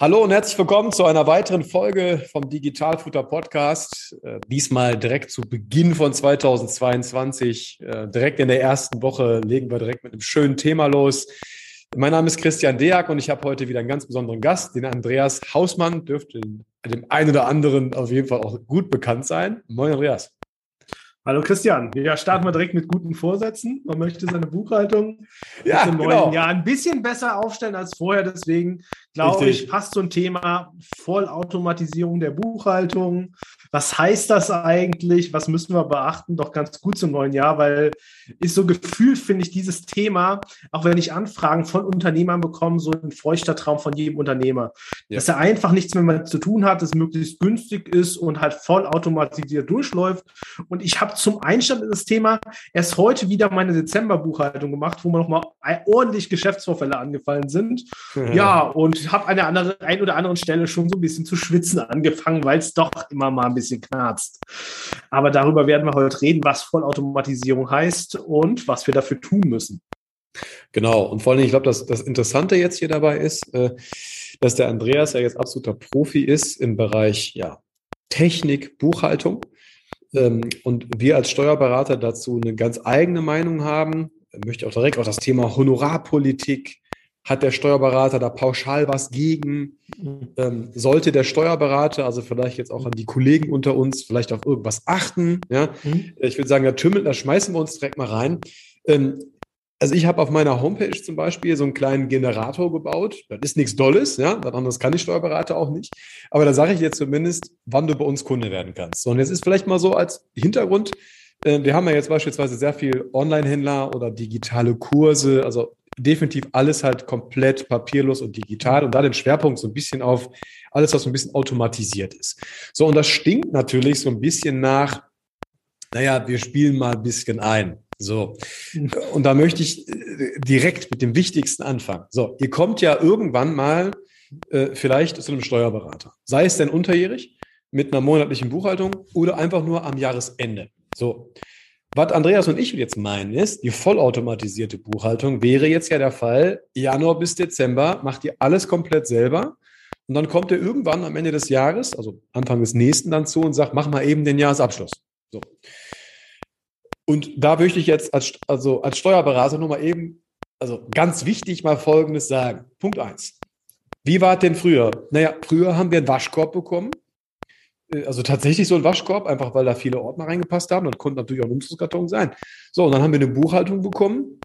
Hallo und herzlich willkommen zu einer weiteren Folge vom Digitalfutter Podcast. Äh, diesmal direkt zu Beginn von 2022. Äh, direkt in der ersten Woche legen wir direkt mit einem schönen Thema los. Mein Name ist Christian Deak und ich habe heute wieder einen ganz besonderen Gast, den Andreas Hausmann. Dürfte dem einen oder anderen auf jeden Fall auch gut bekannt sein. Moin Andreas. Hallo Christian, ja, starten wir direkt mit guten Vorsätzen. Man möchte seine Buchhaltung ja, im genau. neuen Jahr ein bisschen besser aufstellen als vorher. Deswegen glaube ich, passt so ein Thema Vollautomatisierung der Buchhaltung. Was heißt das eigentlich? Was müssen wir beachten? Doch ganz gut zum neuen Jahr, weil ist so gefühlt, finde ich, dieses Thema, auch wenn ich Anfragen von Unternehmern bekomme, so ein feuchter Traum von jedem Unternehmer. Ja. Dass er einfach nichts mehr zu tun hat, es möglichst günstig ist und halt vollautomatisiert durchläuft. Und ich habe zum Einstand in das Thema erst heute wieder meine Dezemberbuchhaltung gemacht, wo mir nochmal ordentlich Geschäftsvorfälle angefallen sind. Ja, ja und habe an der andere, ein oder anderen Stelle schon so ein bisschen zu schwitzen angefangen, weil es doch immer mal ein bisschen knarzt. Aber darüber werden wir heute reden, was Vollautomatisierung heißt und was wir dafür tun müssen. Genau, und vor allem, ich glaube, das, das Interessante jetzt hier dabei ist, äh, dass der Andreas ja jetzt absoluter Profi ist im Bereich ja, Technik, Buchhaltung. Ähm, und wir als Steuerberater dazu eine ganz eigene Meinung haben. Ich möchte auch direkt auch das Thema Honorarpolitik. Hat der Steuerberater da pauschal was gegen? Ähm, sollte der Steuerberater, also vielleicht jetzt auch an die Kollegen unter uns, vielleicht auf irgendwas achten? Ja, mhm. ich würde sagen, da tümmelt, da schmeißen wir uns direkt mal rein. Ähm, also ich habe auf meiner Homepage zum Beispiel so einen kleinen Generator gebaut. Das ist nichts Dolles, ja, was anderes kann ich Steuerberater auch nicht. Aber da sage ich dir zumindest, wann du bei uns Kunde werden kannst. So, und jetzt ist vielleicht mal so als Hintergrund, äh, wir haben ja jetzt beispielsweise sehr viel Online-Händler oder digitale Kurse, also definitiv alles halt komplett papierlos und digital und da den Schwerpunkt so ein bisschen auf alles, was so ein bisschen automatisiert ist. So, und das stinkt natürlich so ein bisschen nach, naja, wir spielen mal ein bisschen ein. So. Und da möchte ich äh, direkt mit dem Wichtigsten anfangen. So, ihr kommt ja irgendwann mal äh, vielleicht zu einem Steuerberater. Sei es denn unterjährig mit einer monatlichen Buchhaltung oder einfach nur am Jahresende. So. Was Andreas und ich jetzt meinen ist, die vollautomatisierte Buchhaltung wäre jetzt ja der Fall, Januar bis Dezember macht ihr alles komplett selber. Und dann kommt ihr irgendwann am Ende des Jahres, also Anfang des nächsten dann zu und sagt, mach mal eben den Jahresabschluss. So. Und da möchte ich jetzt als, also als Steuerberater nur mal eben, also ganz wichtig mal Folgendes sagen. Punkt eins. Wie war es denn früher? Naja, früher haben wir einen Waschkorb bekommen. Äh, also tatsächlich so ein Waschkorb, einfach weil da viele Ordner reingepasst haben. Das konnte natürlich auch ein Umzugskarton sein. So, und dann haben wir eine Buchhaltung bekommen,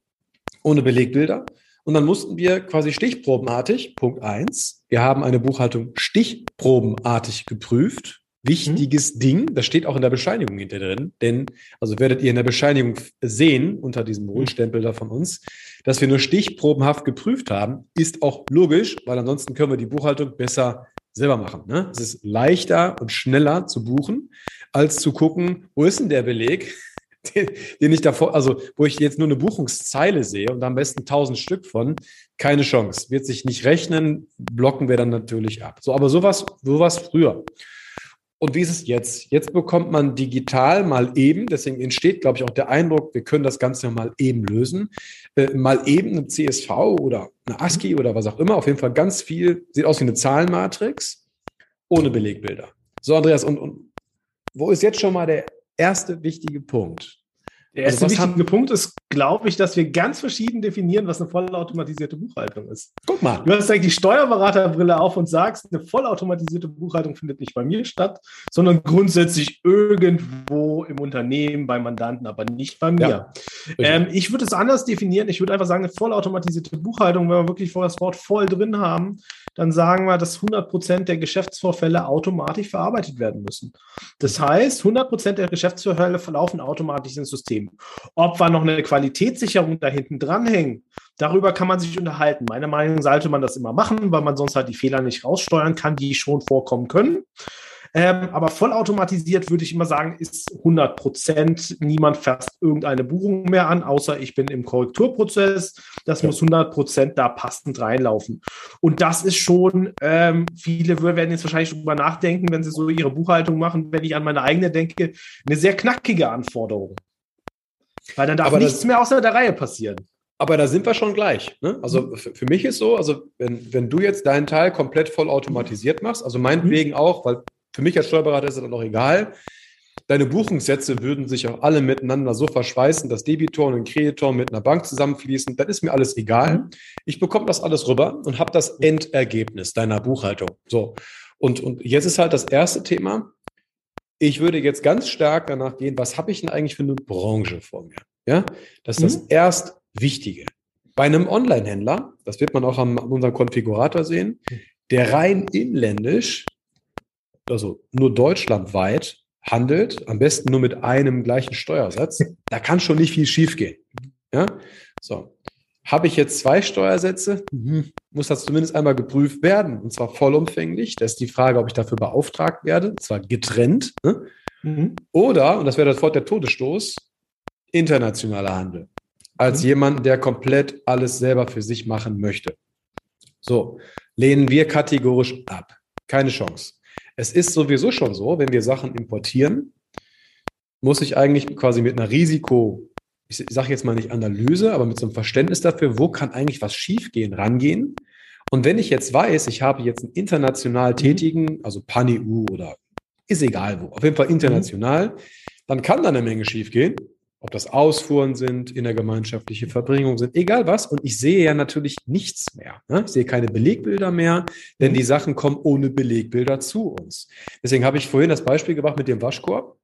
ohne Belegbilder. Und dann mussten wir quasi stichprobenartig, Punkt eins, wir haben eine Buchhaltung stichprobenartig geprüft wichtiges mhm. Ding. Das steht auch in der Bescheinigung hinter drin. Denn, also werdet ihr in der Bescheinigung sehen, unter diesem Rundstempel da von uns, dass wir nur stichprobenhaft geprüft haben, ist auch logisch, weil ansonsten können wir die Buchhaltung besser selber machen. Ne? Es ist leichter und schneller zu buchen, als zu gucken, wo ist denn der Beleg, den, den ich davor, also wo ich jetzt nur eine Buchungszeile sehe und am besten tausend Stück von, keine Chance. Wird sich nicht rechnen, blocken wir dann natürlich ab. So, aber sowas, sowas früher. Und wie ist es jetzt? Jetzt bekommt man digital mal eben, deswegen entsteht, glaube ich, auch der Eindruck, wir können das Ganze mal eben lösen, äh, mal eben eine CSV oder eine ASCII oder was auch immer, auf jeden Fall ganz viel, sieht aus wie eine Zahlenmatrix, ohne Belegbilder. So, Andreas, und, und wo ist jetzt schon mal der erste wichtige Punkt? Der erste also wichtige Punkt ist, glaube ich, dass wir ganz verschieden definieren, was eine vollautomatisierte Buchhaltung ist. Guck mal. Du hast eigentlich die Steuerberaterbrille auf und sagst, eine vollautomatisierte Buchhaltung findet nicht bei mir statt, sondern grundsätzlich irgendwo im Unternehmen, bei Mandanten, aber nicht bei mir. Ja, ähm, ich würde es anders definieren. Ich würde einfach sagen, eine vollautomatisierte Buchhaltung, wenn wir wirklich das Wort voll drin haben, dann sagen wir, dass 100 Prozent der Geschäftsvorfälle automatisch verarbeitet werden müssen. Das heißt, 100 Prozent der Geschäftsvorfälle verlaufen automatisch ins System. Ob wir noch eine Qualitätssicherung da hinten dranhängen, Darüber kann man sich unterhalten. Meiner Meinung nach sollte man das immer machen, weil man sonst halt die Fehler nicht raussteuern kann, die schon vorkommen können. Ähm, aber vollautomatisiert würde ich immer sagen, ist 100 Prozent. Niemand fasst irgendeine Buchung mehr an, außer ich bin im Korrekturprozess. Das ja. muss 100 Prozent da passend reinlaufen. Und das ist schon, ähm, viele werden jetzt wahrscheinlich drüber nachdenken, wenn sie so ihre Buchhaltung machen, wenn ich an meine eigene denke, eine sehr knackige Anforderung. Weil dann darf aber nichts mehr außer der Reihe passieren. Aber da sind wir schon gleich. Ne? Also mhm. für, für, mich ist so, also wenn, wenn du jetzt deinen Teil komplett voll automatisiert machst, also meinetwegen mhm. auch, weil für mich als Steuerberater ist es dann auch egal. Deine Buchungssätze würden sich auch alle miteinander so verschweißen, dass Debitor und Kreditor mit einer Bank zusammenfließen. Das ist mir alles egal. Mhm. Ich bekomme das alles rüber und habe das Endergebnis deiner Buchhaltung. So. Und, und jetzt ist halt das erste Thema. Ich würde jetzt ganz stark danach gehen, was habe ich denn eigentlich für eine Branche vor mir? Ja, das ist mhm. das erst Wichtige. Bei einem Online-Händler, das wird man auch an unserem Konfigurator sehen, der rein inländisch also nur deutschlandweit handelt, am besten nur mit einem gleichen Steuersatz, da kann schon nicht viel schiefgehen. Ja, so. Habe ich jetzt zwei Steuersätze, mhm. muss das zumindest einmal geprüft werden, und zwar vollumfänglich. Das ist die Frage, ob ich dafür beauftragt werde, und zwar getrennt. Ne? Mhm. Oder, und das wäre sofort der Todesstoß, internationaler Handel. Als mhm. jemand, der komplett alles selber für sich machen möchte. So, lehnen wir kategorisch ab. Keine Chance. Es ist sowieso schon so, wenn wir Sachen importieren, muss ich eigentlich quasi mit einer Risiko, ich sage jetzt mal nicht Analyse, aber mit so einem Verständnis dafür, wo kann eigentlich was schiefgehen, rangehen. Und wenn ich jetzt weiß, ich habe jetzt einen international mhm. tätigen, also Pan-EU oder ist egal wo, auf jeden Fall international, mhm. dann kann da eine Menge schiefgehen ob das Ausfuhren sind, innergemeinschaftliche Verbringungen sind, egal was. Und ich sehe ja natürlich nichts mehr. Ne? Ich sehe keine Belegbilder mehr, denn die Sachen kommen ohne Belegbilder zu uns. Deswegen habe ich vorhin das Beispiel gemacht mit dem Waschkorb.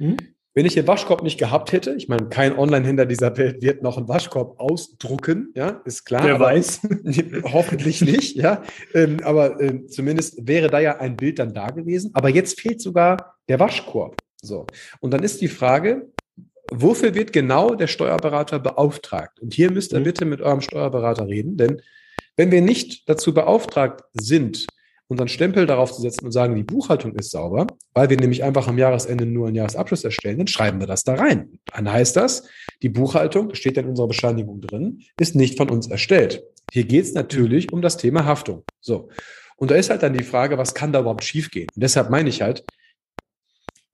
Mhm. Wenn ich den Waschkorb nicht gehabt hätte, ich meine, kein Online-Händler dieser Welt wird noch einen Waschkorb ausdrucken, ja, ist klar. Wer weiß. hoffentlich nicht, ja. Ähm, aber äh, zumindest wäre da ja ein Bild dann da gewesen. Aber jetzt fehlt sogar der Waschkorb. So. Und dann ist die Frage, wofür wird genau der Steuerberater beauftragt? Und hier müsst ihr mhm. bitte mit eurem Steuerberater reden, denn wenn wir nicht dazu beauftragt sind, unseren Stempel darauf zu setzen und sagen, die Buchhaltung ist sauber, weil wir nämlich einfach am Jahresende nur einen Jahresabschluss erstellen, dann schreiben wir das da rein. Dann heißt das, die Buchhaltung, das steht ja in unserer Bescheinigung drin, ist nicht von uns erstellt. Hier geht es natürlich um das Thema Haftung. So. Und da ist halt dann die Frage, was kann da überhaupt schiefgehen? Und deshalb meine ich halt,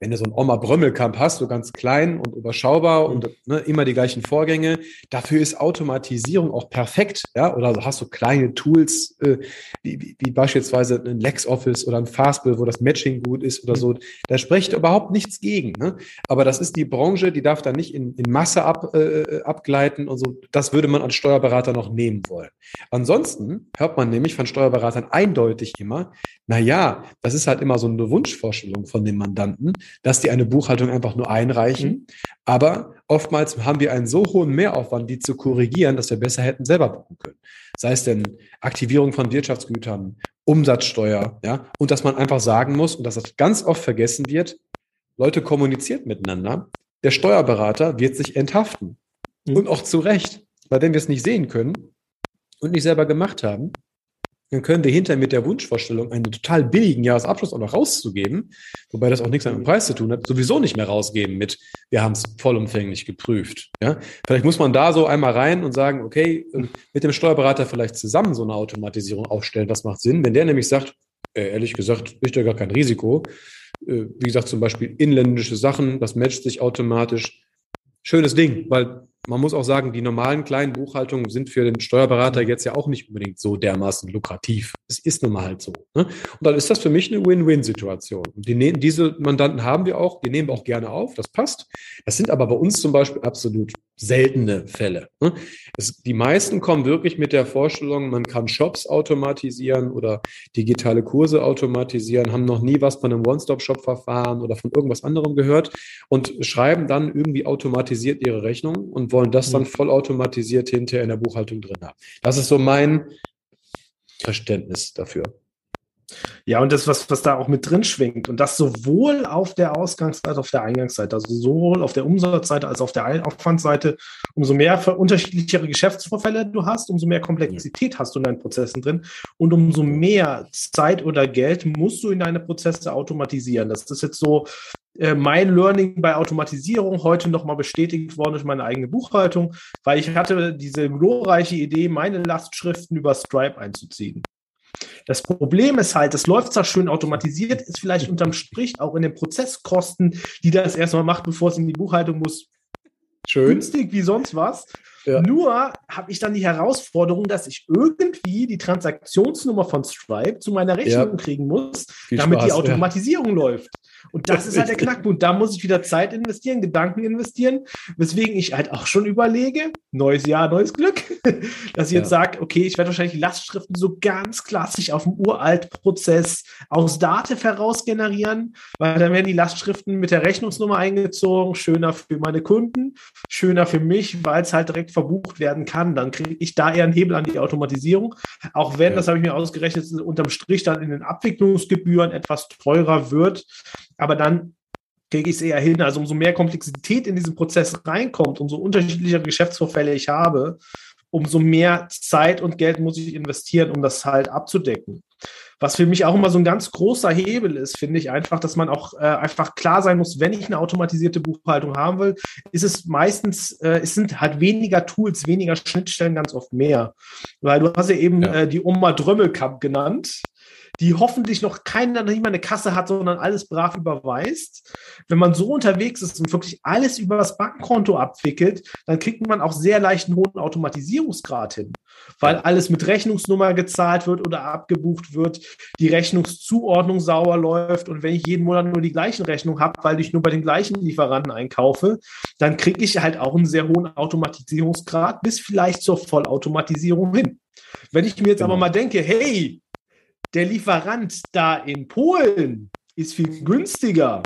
wenn du so ein Oma Brömmelkamp hast, so ganz klein und überschaubar und ne, immer die gleichen Vorgänge, dafür ist Automatisierung auch perfekt, ja, oder hast du kleine Tools, äh, wie, wie, beispielsweise ein LexOffice oder ein Fastbill, wo das Matching gut ist oder so, da spricht überhaupt nichts gegen, ne? aber das ist die Branche, die darf da nicht in, in Masse ab, äh, abgleiten und so, das würde man als Steuerberater noch nehmen wollen. Ansonsten hört man nämlich von Steuerberatern eindeutig immer, na ja, das ist halt immer so eine Wunschvorstellung von dem Mandanten, dass die eine Buchhaltung einfach nur einreichen. Mhm. Aber oftmals haben wir einen so hohen Mehraufwand, die zu korrigieren, dass wir besser hätten selber buchen können. Sei es denn Aktivierung von Wirtschaftsgütern, Umsatzsteuer, ja, und dass man einfach sagen muss, und dass das ganz oft vergessen wird, Leute kommuniziert miteinander. Der Steuerberater wird sich enthaften. Mhm. Und auch zu Recht. Weil wenn wir es nicht sehen können und nicht selber gemacht haben, dann können wir hinterher mit der Wunschvorstellung, einen total billigen Jahresabschluss auch noch rauszugeben, wobei das auch nichts mit dem Preis zu tun hat, sowieso nicht mehr rausgeben mit, wir haben es vollumfänglich geprüft. Ja? Vielleicht muss man da so einmal rein und sagen, okay, ähm, mit dem Steuerberater vielleicht zusammen so eine Automatisierung aufstellen, das macht Sinn. Wenn der nämlich sagt, äh, ehrlich gesagt, ich da gar kein Risiko, äh, wie gesagt, zum Beispiel inländische Sachen, das matcht sich automatisch. Schönes Ding, weil man muss auch sagen, die normalen kleinen Buchhaltungen sind für den Steuerberater jetzt ja auch nicht unbedingt so dermaßen lukrativ. Es ist nun mal halt so. Ne? Und dann ist das für mich eine Win-Win-Situation. Die, diese Mandanten haben wir auch, die nehmen wir auch gerne auf, das passt. Das sind aber bei uns zum Beispiel absolut seltene Fälle. Ne? Es, die meisten kommen wirklich mit der Vorstellung, man kann Shops automatisieren oder digitale Kurse automatisieren, haben noch nie was von einem One-Stop-Shop-Verfahren oder von irgendwas anderem gehört und schreiben dann irgendwie automatisiert ihre Rechnung und wollen das dann mhm. vollautomatisiert hinterher in der Buchhaltung drin haben. Das ist so mein Verständnis dafür. Ja, und das, was, was da auch mit drin schwingt. Und das sowohl auf der Ausgangsseite als auf der Eingangsseite, also sowohl auf der Umsatzseite als auch auf der Aufwandseite. Umso mehr unterschiedlichere Geschäftsvorfälle du hast, umso mehr Komplexität hast du in deinen Prozessen drin. Und umso mehr Zeit oder Geld musst du in deine Prozesse automatisieren. Das ist jetzt so äh, mein Learning bei Automatisierung heute nochmal bestätigt worden durch meine eigene Buchhaltung, weil ich hatte diese glorreiche Idee, meine Lastschriften über Stripe einzuziehen. Das Problem ist halt, es läuft zwar schön automatisiert, ist vielleicht unterm Strich auch in den Prozesskosten, die das erstmal macht, bevor es in die Buchhaltung muss, schön. günstig wie sonst was. Ja. Nur habe ich dann die Herausforderung, dass ich irgendwie die Transaktionsnummer von Stripe zu meiner Rechnung ja. kriegen muss, Viel damit Spaß, die Automatisierung ja. läuft. Und das ist halt der Knackpunkt. Da muss ich wieder Zeit investieren, Gedanken investieren, weswegen ich halt auch schon überlege, neues Jahr, neues Glück, dass ich jetzt sage, okay, ich werde wahrscheinlich Lastschriften so ganz klassisch auf dem Uralt-Prozess aus Datev heraus generieren, weil dann werden die Lastschriften mit der Rechnungsnummer eingezogen, schöner für meine Kunden, schöner für mich, weil es halt direkt verbucht werden kann. Dann kriege ich da eher einen Hebel an die Automatisierung, auch wenn, ja. das habe ich mir ausgerechnet, unterm Strich dann in den Abwicklungsgebühren etwas teurer wird, aber dann kriege ich es eher hin. Also umso mehr Komplexität in diesen Prozess reinkommt, umso unterschiedlichere Geschäftsvorfälle ich habe, umso mehr Zeit und Geld muss ich investieren, um das halt abzudecken. Was für mich auch immer so ein ganz großer Hebel ist, finde ich einfach, dass man auch äh, einfach klar sein muss, wenn ich eine automatisierte Buchhaltung haben will, ist es meistens, äh, es sind halt weniger Tools, weniger Schnittstellen, ganz oft mehr. Weil du hast ja eben ja. Äh, die Oma Drömmelkamp genannt die hoffentlich noch keiner, nicht mal eine Kasse hat, sondern alles brav überweist. Wenn man so unterwegs ist und wirklich alles über das Bankkonto abwickelt, dann kriegt man auch sehr leicht einen hohen Automatisierungsgrad hin, weil alles mit Rechnungsnummer gezahlt wird oder abgebucht wird, die Rechnungszuordnung sauber läuft und wenn ich jeden Monat nur die gleichen Rechnungen habe, weil ich nur bei den gleichen Lieferanten einkaufe, dann kriege ich halt auch einen sehr hohen Automatisierungsgrad bis vielleicht zur Vollautomatisierung hin. Wenn ich mir jetzt genau. aber mal denke, hey, der Lieferant da in Polen ist viel günstiger.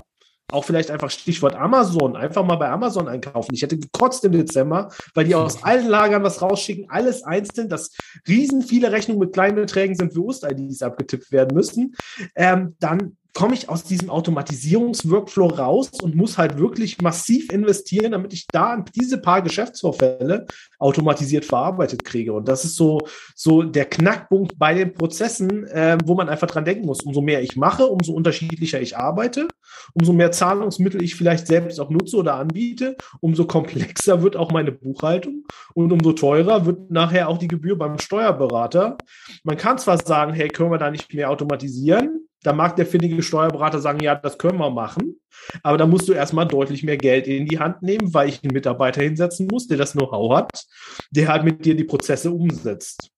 Auch vielleicht einfach Stichwort Amazon. Einfach mal bei Amazon einkaufen. Ich hätte gekotzt im Dezember, weil die aus allen Lagern was rausschicken, alles einzeln, dass riesen viele Rechnungen mit kleinen Beträgen sind, wie Ost-IDs abgetippt werden müssen. Ähm, dann komme ich aus diesem Automatisierungsworkflow raus und muss halt wirklich massiv investieren, damit ich da diese paar Geschäftsvorfälle automatisiert verarbeitet kriege. Und das ist so, so der Knackpunkt bei den Prozessen, äh, wo man einfach dran denken muss. Umso mehr ich mache, umso unterschiedlicher ich arbeite, umso mehr Zahlungsmittel ich vielleicht selbst auch nutze oder anbiete, umso komplexer wird auch meine Buchhaltung und umso teurer wird nachher auch die Gebühr beim Steuerberater. Man kann zwar sagen, hey, können wir da nicht mehr automatisieren? Da mag der findige Steuerberater sagen, ja, das können wir machen. Aber da musst du erstmal deutlich mehr Geld in die Hand nehmen, weil ich einen Mitarbeiter hinsetzen muss, der das Know-how hat, der halt mit dir die Prozesse umsetzt.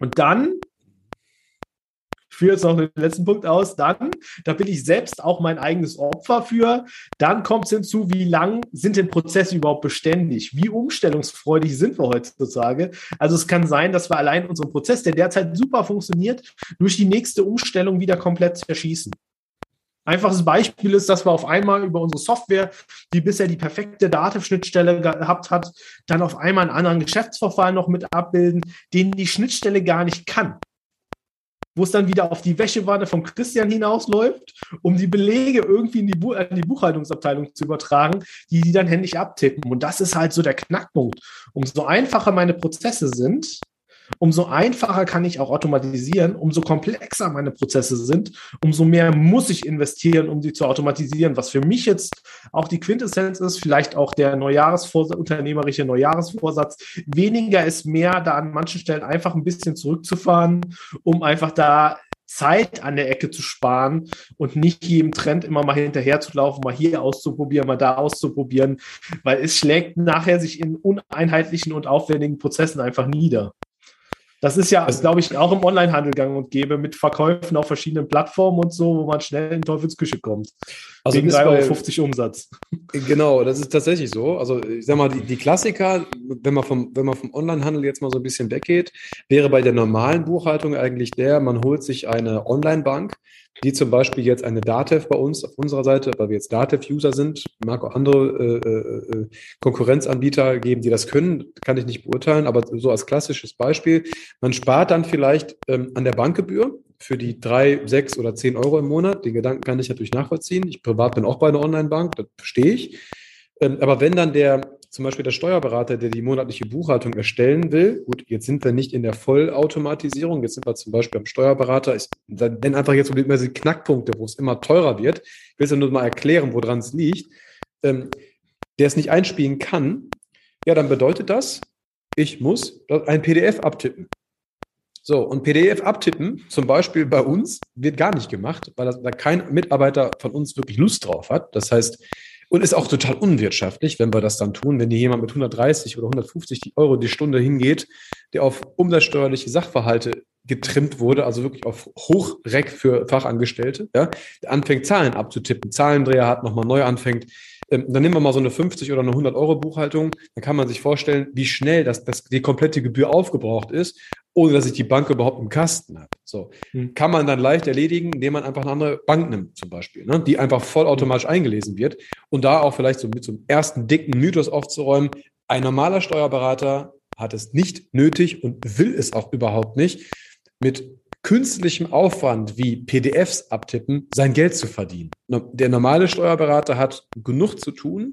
Und dann führe jetzt noch den letzten Punkt aus. Dann, da bin ich selbst auch mein eigenes Opfer für. Dann kommt es hinzu, wie lang sind denn Prozesse überhaupt beständig? Wie umstellungsfreudig sind wir heutzutage? Also es kann sein, dass wir allein unseren Prozess, der derzeit super funktioniert, durch die nächste Umstellung wieder komplett zerschießen. Einfaches Beispiel ist, dass wir auf einmal über unsere Software, die bisher die perfekte Datenschnittstelle gehabt hat, dann auf einmal einen anderen Geschäftsverfahren noch mit abbilden, den die Schnittstelle gar nicht kann wo es dann wieder auf die Wäschewanne von Christian hinausläuft, um die Belege irgendwie in die, Bu in die Buchhaltungsabteilung zu übertragen, die die dann händisch abtippen. Und das ist halt so der Knackpunkt. Umso einfacher meine Prozesse sind, umso einfacher kann ich auch automatisieren, umso komplexer meine Prozesse sind, umso mehr muss ich investieren, um sie zu automatisieren. Was für mich jetzt auch die Quintessenz ist, vielleicht auch der Neujahresvorsatz, unternehmerische Neujahresvorsatz, weniger ist mehr, da an manchen Stellen einfach ein bisschen zurückzufahren, um einfach da Zeit an der Ecke zu sparen und nicht jedem Trend immer mal hinterher zu laufen, mal hier auszuprobieren, mal da auszuprobieren, weil es schlägt nachher sich in uneinheitlichen und aufwendigen Prozessen einfach nieder. Das ist ja, also, glaube ich, auch im Onlinehandel gang und gäbe mit Verkäufen auf verschiedenen Plattformen und so, wo man schnell in Teufelsküche kommt. Also wegen 3,50 Euro Umsatz. Genau, das ist tatsächlich so. Also ich sag mal, die, die Klassiker, wenn man vom, wenn man vom Onlinehandel jetzt mal so ein bisschen weggeht, wäre bei der normalen Buchhaltung eigentlich der, man holt sich eine Online-Bank, die zum Beispiel jetzt eine Datev bei uns auf unserer Seite, weil wir jetzt Datev-User sind, mag auch andere äh, äh, äh, Konkurrenzanbieter geben, die das können, kann ich nicht beurteilen, aber so als klassisches Beispiel, man spart dann vielleicht ähm, an der Bankgebühr, für die drei, sechs oder zehn Euro im Monat. Den Gedanken kann ich natürlich nachvollziehen. Ich privat bin auch bei einer Online-Bank, das verstehe ich. Ähm, aber wenn dann der, zum Beispiel der Steuerberater, der die monatliche Buchhaltung erstellen will, gut, jetzt sind wir nicht in der Vollautomatisierung, jetzt sind wir zum Beispiel am Steuerberater, ich nenne einfach jetzt immer diese Knackpunkte, wo es immer teurer wird. Ich will es ja nur mal erklären, woran es liegt. Ähm, der es nicht einspielen kann, ja, dann bedeutet das, ich muss ein PDF abtippen. So, und PDF abtippen, zum Beispiel bei uns, wird gar nicht gemacht, weil da kein Mitarbeiter von uns wirklich Lust drauf hat. Das heißt, und ist auch total unwirtschaftlich, wenn wir das dann tun, wenn hier jemand mit 130 oder 150 Euro die Stunde hingeht, der auf umsatzsteuerliche Sachverhalte getrimmt wurde, also wirklich auf Hochreck für Fachangestellte, ja, der anfängt Zahlen abzutippen, Zahlendreher hat, nochmal neu anfängt, ähm, dann nehmen wir mal so eine 50 oder eine 100 Euro Buchhaltung, dann kann man sich vorstellen, wie schnell das, das die komplette Gebühr aufgebraucht ist, ohne dass ich die Bank überhaupt im Kasten habe. So mhm. kann man dann leicht erledigen, indem man einfach eine andere Bank nimmt, zum Beispiel, ne, die einfach vollautomatisch mhm. eingelesen wird und da auch vielleicht so mit so einem ersten dicken Mythos aufzuräumen. Ein normaler Steuerberater hat es nicht nötig und will es auch überhaupt nicht, mit künstlichem Aufwand wie PDFs abtippen sein Geld zu verdienen. Der normale Steuerberater hat genug zu tun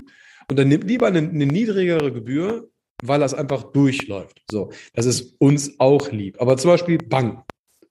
und dann nimmt lieber eine, eine niedrigere Gebühr, weil das einfach durchläuft. So, das ist uns auch lieb. Aber zum Beispiel Bank,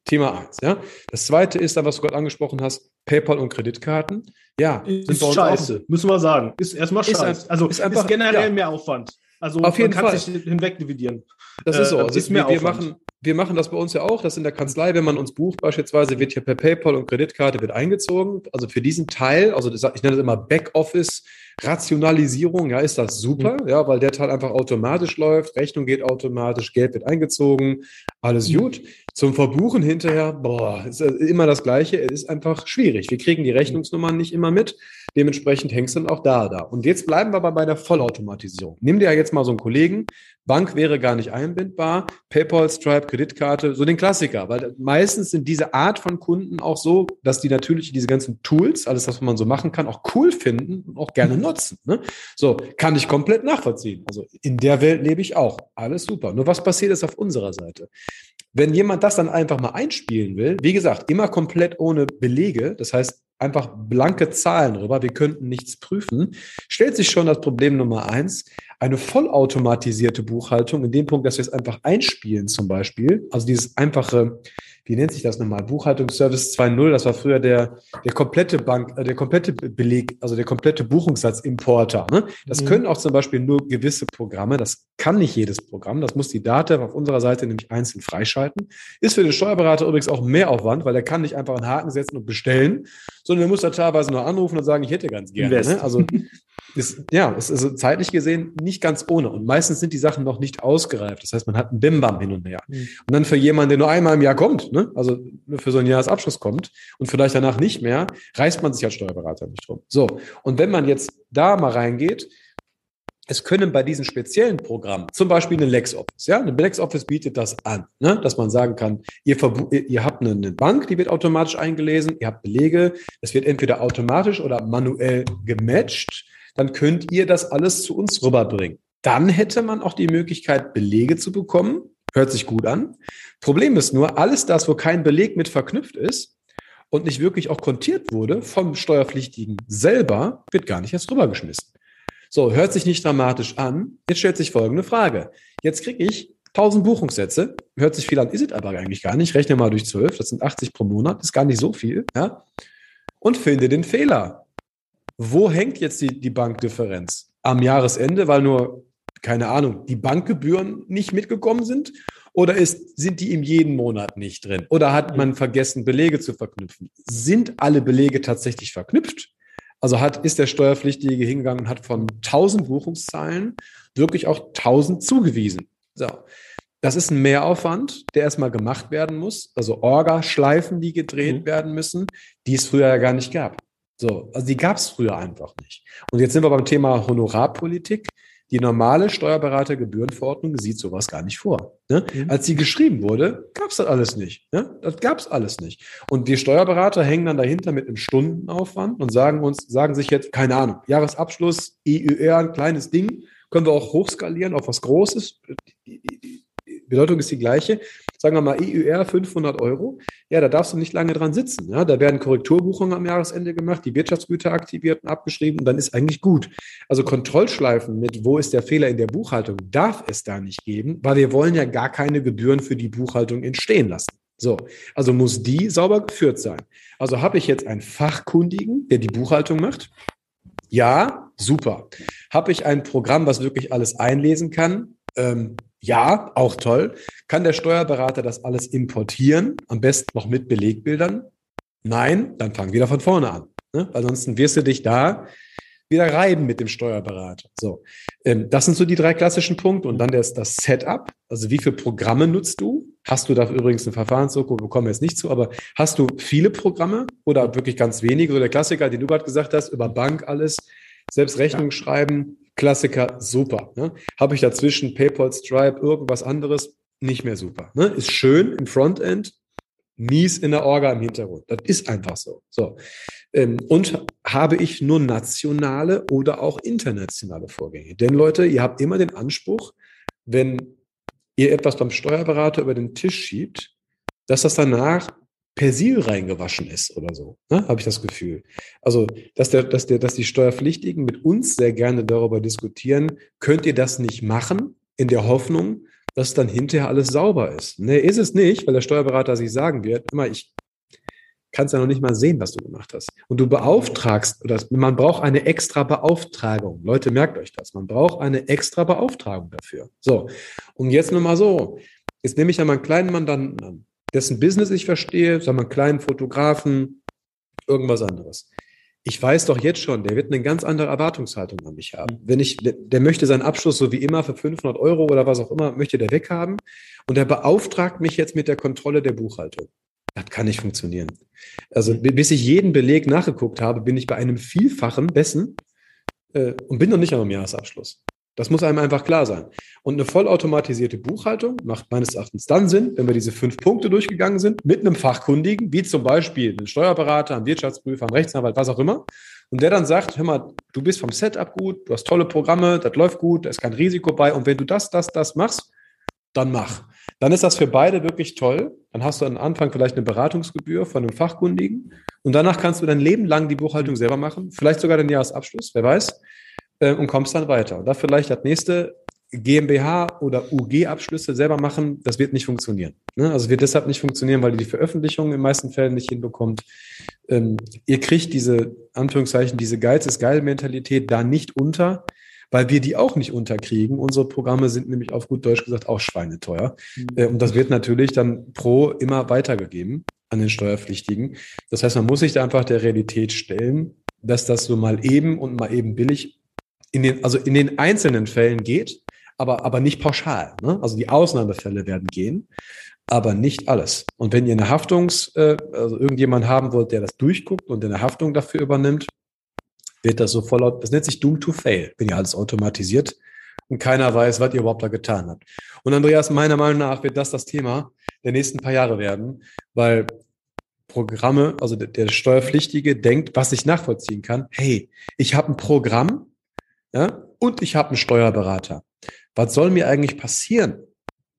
Thema eins. Ja? Das zweite ist dann, was du gerade angesprochen hast, PayPal und Kreditkarten. Ja, ist scheiße, müssen wir sagen. Ist erstmal scheiße. Ist, also ist, einfach, ist generell ja. mehr Aufwand. Also Auf jeden man kann Fall. sich hinweg dividieren. Das ist so. Äh, also ist mehr wir, wir machen, wir machen das bei uns ja auch, das in der Kanzlei, wenn man uns bucht beispielsweise, wird hier per PayPal und Kreditkarte wird eingezogen. Also für diesen Teil, also ich nenne das immer Backoffice, Rationalisierung, ja, ist das super, mhm. ja, weil der Teil einfach automatisch läuft, Rechnung geht automatisch, Geld wird eingezogen, alles mhm. gut. Zum Verbuchen hinterher, boah, ist immer das Gleiche, es ist einfach schwierig. Wir kriegen die Rechnungsnummern nicht immer mit, dementsprechend hängst du dann auch da, da. Und jetzt bleiben wir aber bei der Vollautomatisierung. Nimm dir ja jetzt mal so einen Kollegen, Bank wäre gar nicht einbindbar, PayPal, Stripe, Kreditkarte, so den Klassiker, weil meistens sind diese Art von Kunden auch so, dass die natürlich diese ganzen Tools, alles, was man so machen kann, auch cool finden und auch gerne nutzen. Ne? So, kann ich komplett nachvollziehen. Also in der Welt lebe ich auch. Alles super. Nur was passiert ist auf unserer Seite? Wenn jemand das dann einfach mal einspielen will, wie gesagt, immer komplett ohne Belege, das heißt einfach blanke Zahlen rüber, wir könnten nichts prüfen, stellt sich schon das Problem Nummer eins, eine vollautomatisierte Buchhaltung, in dem Punkt, dass wir es einfach einspielen zum Beispiel, also dieses einfache wie nennt sich das nochmal? Buchhaltungsservice 2.0, das war früher der, der komplette Bank, äh, der komplette Beleg, also der komplette Buchungsatzimporter. Ne? Das mhm. können auch zum Beispiel nur gewisse Programme, das kann nicht jedes Programm, das muss die Daten auf unserer Seite nämlich einzeln freischalten. Ist für den Steuerberater übrigens auch mehr Aufwand, weil er kann nicht einfach einen Haken setzen und bestellen, sondern er muss da teilweise nur anrufen und sagen, ich hätte ganz gerne. Ne? Also ist, ja, es ist also zeitlich gesehen nicht ganz ohne. Und meistens sind die Sachen noch nicht ausgereift. Das heißt, man hat einen Bimbam hin und her. Mhm. Und dann für jemanden, der nur einmal im Jahr kommt, ne, also nur für so ein Jahresabschluss kommt und vielleicht danach nicht mehr, reißt man sich als Steuerberater nicht drum. So. Und wenn man jetzt da mal reingeht, es können bei diesen speziellen Programmen, zum Beispiel eine LexOffice, ja, eine LexOffice bietet das an, ne, dass man sagen kann, ihr, ihr habt eine Bank, die wird automatisch eingelesen, ihr habt Belege, es wird entweder automatisch oder manuell gematcht dann könnt ihr das alles zu uns rüberbringen. Dann hätte man auch die Möglichkeit, Belege zu bekommen. Hört sich gut an. Problem ist nur, alles das, wo kein Beleg mit verknüpft ist und nicht wirklich auch kontiert wurde vom Steuerpflichtigen selber, wird gar nicht erst rübergeschmissen. So, hört sich nicht dramatisch an. Jetzt stellt sich folgende Frage. Jetzt kriege ich 1000 Buchungssätze. Hört sich viel an, ist es aber eigentlich gar nicht. Rechne mal durch 12, das sind 80 pro Monat, ist gar nicht so viel. Ja? Und finde den Fehler. Wo hängt jetzt die, die Bankdifferenz? Am Jahresende, weil nur, keine Ahnung, die Bankgebühren nicht mitgekommen sind? Oder ist, sind die im jeden Monat nicht drin? Oder hat man vergessen, Belege zu verknüpfen? Sind alle Belege tatsächlich verknüpft? Also hat, ist der Steuerpflichtige hingegangen und hat von 1000 Buchungszahlen wirklich auch 1000 zugewiesen. So. Das ist ein Mehraufwand, der erstmal gemacht werden muss. Also Orga-Schleifen, die gedreht mhm. werden müssen, die es früher ja gar nicht gab. So, also die gab es früher einfach nicht. Und jetzt sind wir beim Thema Honorarpolitik. Die normale Steuerberatergebührenverordnung sieht sowas gar nicht vor. Ne? Mhm. Als sie geschrieben wurde, gab es das alles nicht. Ne? Das gab es alles nicht. Und die Steuerberater hängen dann dahinter mit einem Stundenaufwand und sagen uns, sagen sich jetzt, keine Ahnung, Jahresabschluss, EUR, ein kleines Ding, können wir auch hochskalieren auf was Großes. Die Bedeutung ist die gleiche. Sagen wir mal EUR 500 Euro, ja, da darfst du nicht lange dran sitzen. Ja? Da werden Korrekturbuchungen am Jahresende gemacht, die Wirtschaftsgüter aktiviert und abgeschrieben und dann ist eigentlich gut. Also Kontrollschleifen mit, wo ist der Fehler in der Buchhaltung, darf es da nicht geben, weil wir wollen ja gar keine Gebühren für die Buchhaltung entstehen lassen. So, also muss die sauber geführt sein. Also habe ich jetzt einen Fachkundigen, der die Buchhaltung macht? Ja, super. Habe ich ein Programm, was wirklich alles einlesen kann? Ähm, ja, auch toll. Kann der Steuerberater das alles importieren? Am besten noch mit Belegbildern? Nein, dann fang wieder von vorne an. Ne? Ansonsten wirst du dich da wieder reiben mit dem Steuerberater. So, ähm, das sind so die drei klassischen Punkte. Und dann das, das Setup. Also wie viele Programme nutzt du? Hast du da übrigens eine Verfahrensdoku, bekommen wir jetzt nicht zu, aber hast du viele Programme oder wirklich ganz wenige? So der Klassiker, den du gerade gesagt hast, über Bank alles, selbst Rechnung ja. schreiben, Klassiker, super. Ne? Habe ich dazwischen PayPal, Stripe, irgendwas anderes, nicht mehr super. Ne? Ist schön im Frontend, mies in der Orga im Hintergrund. Das ist einfach so. so. Ähm, und habe ich nur nationale oder auch internationale Vorgänge? Denn Leute, ihr habt immer den Anspruch, wenn ihr etwas beim Steuerberater über den Tisch schiebt, dass das danach Persil reingewaschen ist oder so, ne? habe ich das Gefühl. Also, dass, der, dass, der, dass die Steuerpflichtigen mit uns sehr gerne darüber diskutieren, könnt ihr das nicht machen, in der Hoffnung, dass dann hinterher alles sauber ist. Nee, ist es nicht, weil der Steuerberater sich sagen wird, immer, ich kann es ja noch nicht mal sehen, was du gemacht hast. Und du beauftragst, oder man braucht eine extra Beauftragung. Leute, merkt euch das. Man braucht eine extra Beauftragung dafür. So. Und jetzt nur mal so. Jetzt nehme ich ja meinen kleinen Mandanten an dessen Business ich verstehe, sagen wir einen kleinen Fotografen, irgendwas anderes. Ich weiß doch jetzt schon, der wird eine ganz andere Erwartungshaltung an mich haben. Wenn ich, der möchte seinen Abschluss so wie immer für 500 Euro oder was auch immer, möchte der weghaben und der beauftragt mich jetzt mit der Kontrolle der Buchhaltung. Das kann nicht funktionieren. Also bis ich jeden Beleg nachgeguckt habe, bin ich bei einem Vielfachen dessen äh, und bin noch nicht am Jahresabschluss. Das muss einem einfach klar sein. Und eine vollautomatisierte Buchhaltung macht meines Erachtens dann Sinn, wenn wir diese fünf Punkte durchgegangen sind, mit einem Fachkundigen, wie zum Beispiel einem Steuerberater, einem Wirtschaftsprüfer, einem Rechtsanwalt, was auch immer. Und der dann sagt, hör mal, du bist vom Setup gut, du hast tolle Programme, das läuft gut, da ist kein Risiko bei. Und wenn du das, das, das machst, dann mach. Dann ist das für beide wirklich toll. Dann hast du am Anfang vielleicht eine Beratungsgebühr von einem Fachkundigen. Und danach kannst du dein Leben lang die Buchhaltung selber machen. Vielleicht sogar den Jahresabschluss, wer weiß äh, und kommst dann weiter. Und da vielleicht das nächste GmbH oder UG-Abschlüsse selber machen, das wird nicht funktionieren. Ne? Also wird deshalb nicht funktionieren, weil ihr die Veröffentlichung in meisten Fällen nicht hinbekommt. Ähm, ihr kriegt diese, Anführungszeichen, diese Geiz ist geil Mentalität da nicht unter, weil wir die auch nicht unterkriegen. Unsere Programme sind nämlich auf gut Deutsch gesagt auch schweineteuer. Mhm. Äh, und das wird natürlich dann pro immer weitergegeben an den Steuerpflichtigen. Das heißt, man muss sich da einfach der Realität stellen, dass das so mal eben und mal eben billig in den, also in den einzelnen Fällen geht, aber, aber nicht pauschal. Ne? Also die Ausnahmefälle werden gehen, aber nicht alles. Und wenn ihr eine Haftungs, äh, also irgendjemand haben wollt, der das durchguckt und eine Haftung dafür übernimmt, wird das so voll, das nennt sich Doom to Fail, wenn ihr alles automatisiert und keiner weiß, was ihr überhaupt da getan habt. Und Andreas, meiner Meinung nach wird das das Thema der nächsten paar Jahre werden, weil Programme, also der, Steuerpflichtige denkt, was ich nachvollziehen kann, hey, ich habe ein Programm, ja, und ich habe einen Steuerberater. Was soll mir eigentlich passieren?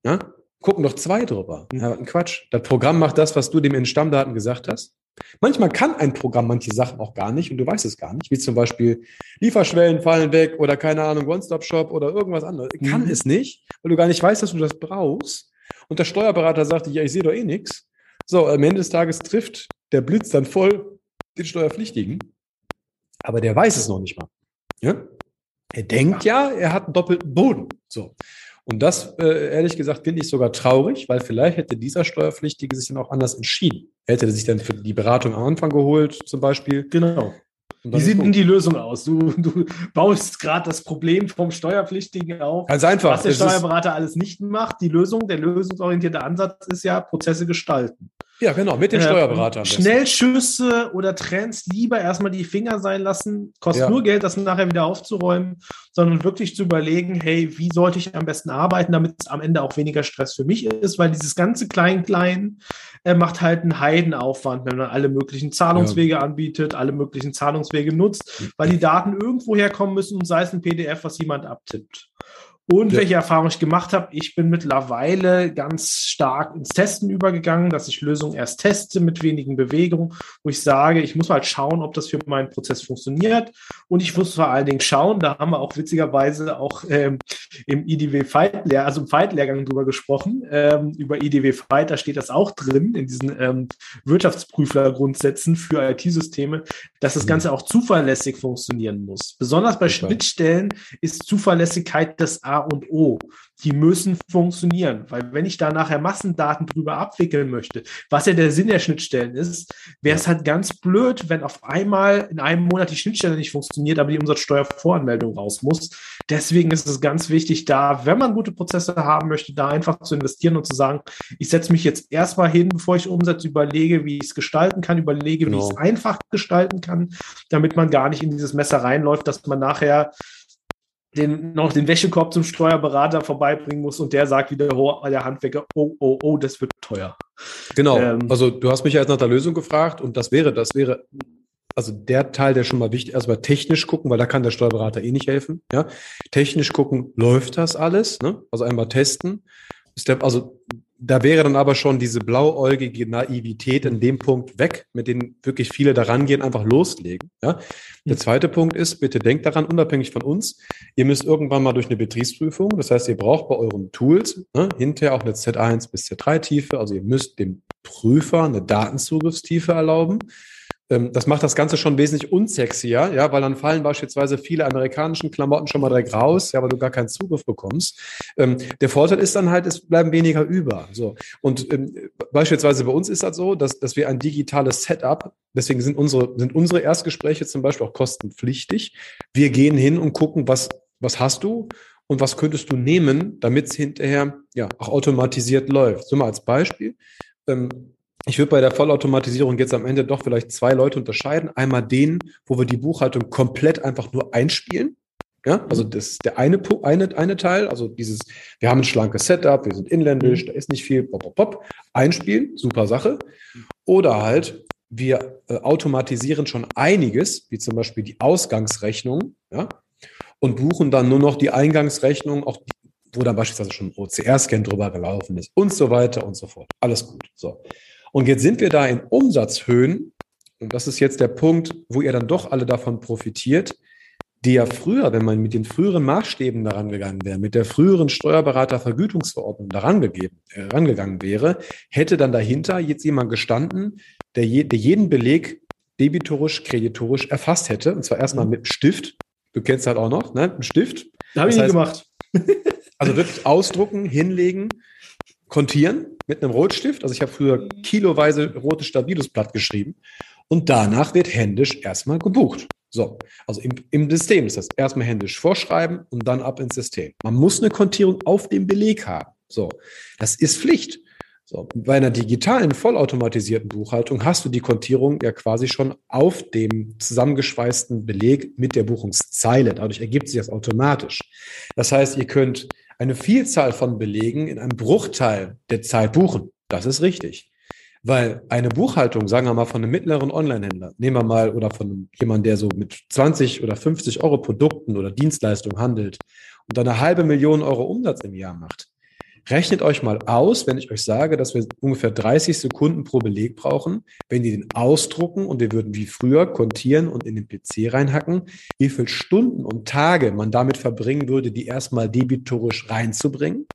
Ja, gucken doch zwei drüber. Ja, ein Quatsch. Das Programm macht das, was du dem in Stammdaten gesagt hast. Manchmal kann ein Programm manche Sachen auch gar nicht und du weißt es gar nicht, wie zum Beispiel Lieferschwellen fallen weg oder keine Ahnung, One-Stop-Shop oder irgendwas anderes. Mhm. Kann es nicht, weil du gar nicht weißt, dass du das brauchst. Und der Steuerberater sagt, ja, ich sehe doch eh nichts. So, am Ende des Tages trifft der Blitz dann voll den Steuerpflichtigen, aber der weiß es noch nicht mal. Ja? Er denkt ja, er hat einen doppelten Boden. So. Und das, äh, ehrlich gesagt, finde ich sogar traurig, weil vielleicht hätte dieser Steuerpflichtige sich dann auch anders entschieden. Er hätte sich dann für die Beratung am Anfang geholt, zum Beispiel. Genau. Wie sieht denn die Lösung aus? Du, du baust gerade das Problem vom Steuerpflichtigen auf. Ganz einfach. Was der Steuerberater alles nicht macht. Die Lösung, der lösungsorientierte Ansatz ist ja Prozesse gestalten. Ja, genau, mit den äh. Schnellschüsse oder Trends lieber erstmal die Finger sein lassen. Kostet ja. nur Geld, das nachher wieder aufzuräumen, sondern wirklich zu überlegen, hey, wie sollte ich am besten arbeiten, damit es am Ende auch weniger Stress für mich ist, weil dieses ganze Klein-Klein äh, macht halt einen Heidenaufwand, wenn man alle möglichen Zahlungswege ja. anbietet, alle möglichen Zahlungswege nutzt, weil die Daten irgendwo herkommen müssen und sei es ein PDF, was jemand abtippt. Und ja. welche Erfahrung ich gemacht habe, ich bin mittlerweile ganz stark ins Testen übergegangen, dass ich Lösungen erst teste mit wenigen Bewegungen, wo ich sage, ich muss halt schauen, ob das für meinen Prozess funktioniert. Und ich muss vor allen Dingen schauen, da haben wir auch witzigerweise auch ähm, im IDW Fight, also im Fight-Lehrgang drüber gesprochen, ähm, über IDW Fight, da steht das auch drin, in diesen ähm, Wirtschaftsprüfler-Grundsätzen für IT-Systeme, dass das mhm. Ganze auch zuverlässig funktionieren muss. Besonders bei. Schnittstellen ist Zuverlässigkeit das A und O. Die müssen funktionieren, weil wenn ich da nachher Massendaten drüber abwickeln möchte, was ja der Sinn der Schnittstellen ist, wäre es halt ganz blöd, wenn auf einmal in einem Monat die Schnittstelle nicht funktioniert, aber die Umsatzsteuervoranmeldung raus muss. Deswegen ist es ganz wichtig, da, wenn man gute Prozesse haben möchte, da einfach zu investieren und zu sagen, ich setze mich jetzt erstmal hin, bevor ich umsetze, überlege, wie ich es gestalten kann, überlege, genau. wie ich es einfach gestalten kann, damit man gar nicht in dieses Messer reinläuft, dass man nachher den, noch den Wäschekorb zum Steuerberater vorbeibringen muss und der sagt wieder der Handwerker, oh, oh, oh, das wird teuer. Genau. Ähm, also du hast mich ja jetzt nach der Lösung gefragt und das wäre, das wäre, also der Teil, der schon mal wichtig ist, erstmal technisch gucken, weil da kann der Steuerberater eh nicht helfen. Ja, technisch gucken, läuft das alles? Ne? Also einmal testen. Step, also da wäre dann aber schon diese blauäugige Naivität in dem Punkt weg, mit denen wirklich viele daran gehen, einfach loslegen. Ja? Der zweite Punkt ist, bitte denkt daran, unabhängig von uns, ihr müsst irgendwann mal durch eine Betriebsprüfung. Das heißt, ihr braucht bei euren Tools ne, hinterher auch eine Z1 bis Z3 Tiefe. Also ihr müsst dem Prüfer eine Datenzugriffstiefe erlauben. Ähm, das macht das Ganze schon wesentlich unsexier, ja, weil dann fallen beispielsweise viele amerikanischen Klamotten schon mal direkt raus, ja, weil du gar keinen Zugriff bekommst. Ähm, der Vorteil ist dann halt, es bleiben weniger über. So. Und ähm, beispielsweise bei uns ist das so, dass, dass wir ein digitales Setup, deswegen sind unsere, sind unsere Erstgespräche zum Beispiel auch kostenpflichtig. Wir gehen hin und gucken, was, was hast du und was könntest du nehmen, damit es hinterher ja auch automatisiert läuft. So mal als Beispiel. Ähm, ich würde bei der Vollautomatisierung jetzt am Ende doch vielleicht zwei Leute unterscheiden. Einmal den, wo wir die Buchhaltung komplett einfach nur einspielen. Ja, also das ist der eine, eine, eine Teil, also dieses, wir haben ein schlankes Setup, wir sind inländisch, mhm. da ist nicht viel, pop, pop, pop, einspielen, super Sache. Oder halt, wir äh, automatisieren schon einiges, wie zum Beispiel die Ausgangsrechnung, ja, und buchen dann nur noch die Eingangsrechnung, auch wo dann beispielsweise schon ein OCR-Scan drüber gelaufen ist und so weiter und so fort. Alles gut. So. Und jetzt sind wir da in Umsatzhöhen, und das ist jetzt der Punkt, wo ihr dann doch alle davon profitiert, die ja früher, wenn man mit den früheren Maßstäben daran gegangen wäre, mit der früheren Steuerberatervergütungsverordnung daran gegeben, äh, rangegangen wäre, hätte dann dahinter jetzt jemand gestanden, der, je, der jeden Beleg debitorisch, kreditorisch erfasst hätte. Und zwar erstmal mit Stift. Du kennst halt auch noch, ne? Ein Stift. Habe ich nie gemacht. also wirklich ausdrucken, hinlegen, kontieren mit einem Rotstift. Also ich habe früher kiloweise rotes Stabilusblatt geschrieben und danach wird händisch erstmal gebucht. So, also im, im System ist das erstmal händisch vorschreiben und dann ab ins System. Man muss eine Kontierung auf dem Beleg haben. So, das ist Pflicht. So, bei einer digitalen, vollautomatisierten Buchhaltung hast du die Kontierung ja quasi schon auf dem zusammengeschweißten Beleg mit der Buchungszeile. Dadurch ergibt sich das automatisch. Das heißt, ihr könnt eine Vielzahl von Belegen in einem Bruchteil der Zeit buchen. Das ist richtig. Weil eine Buchhaltung, sagen wir mal von einem mittleren Online-Händler, nehmen wir mal, oder von jemandem, der so mit 20 oder 50 Euro Produkten oder Dienstleistungen handelt und dann eine halbe Million Euro Umsatz im Jahr macht, Rechnet euch mal aus, wenn ich euch sage, dass wir ungefähr 30 Sekunden pro Beleg brauchen, wenn die den ausdrucken und wir würden wie früher kontieren und in den PC reinhacken, wie viele Stunden und Tage man damit verbringen würde, die erstmal debitorisch reinzubringen.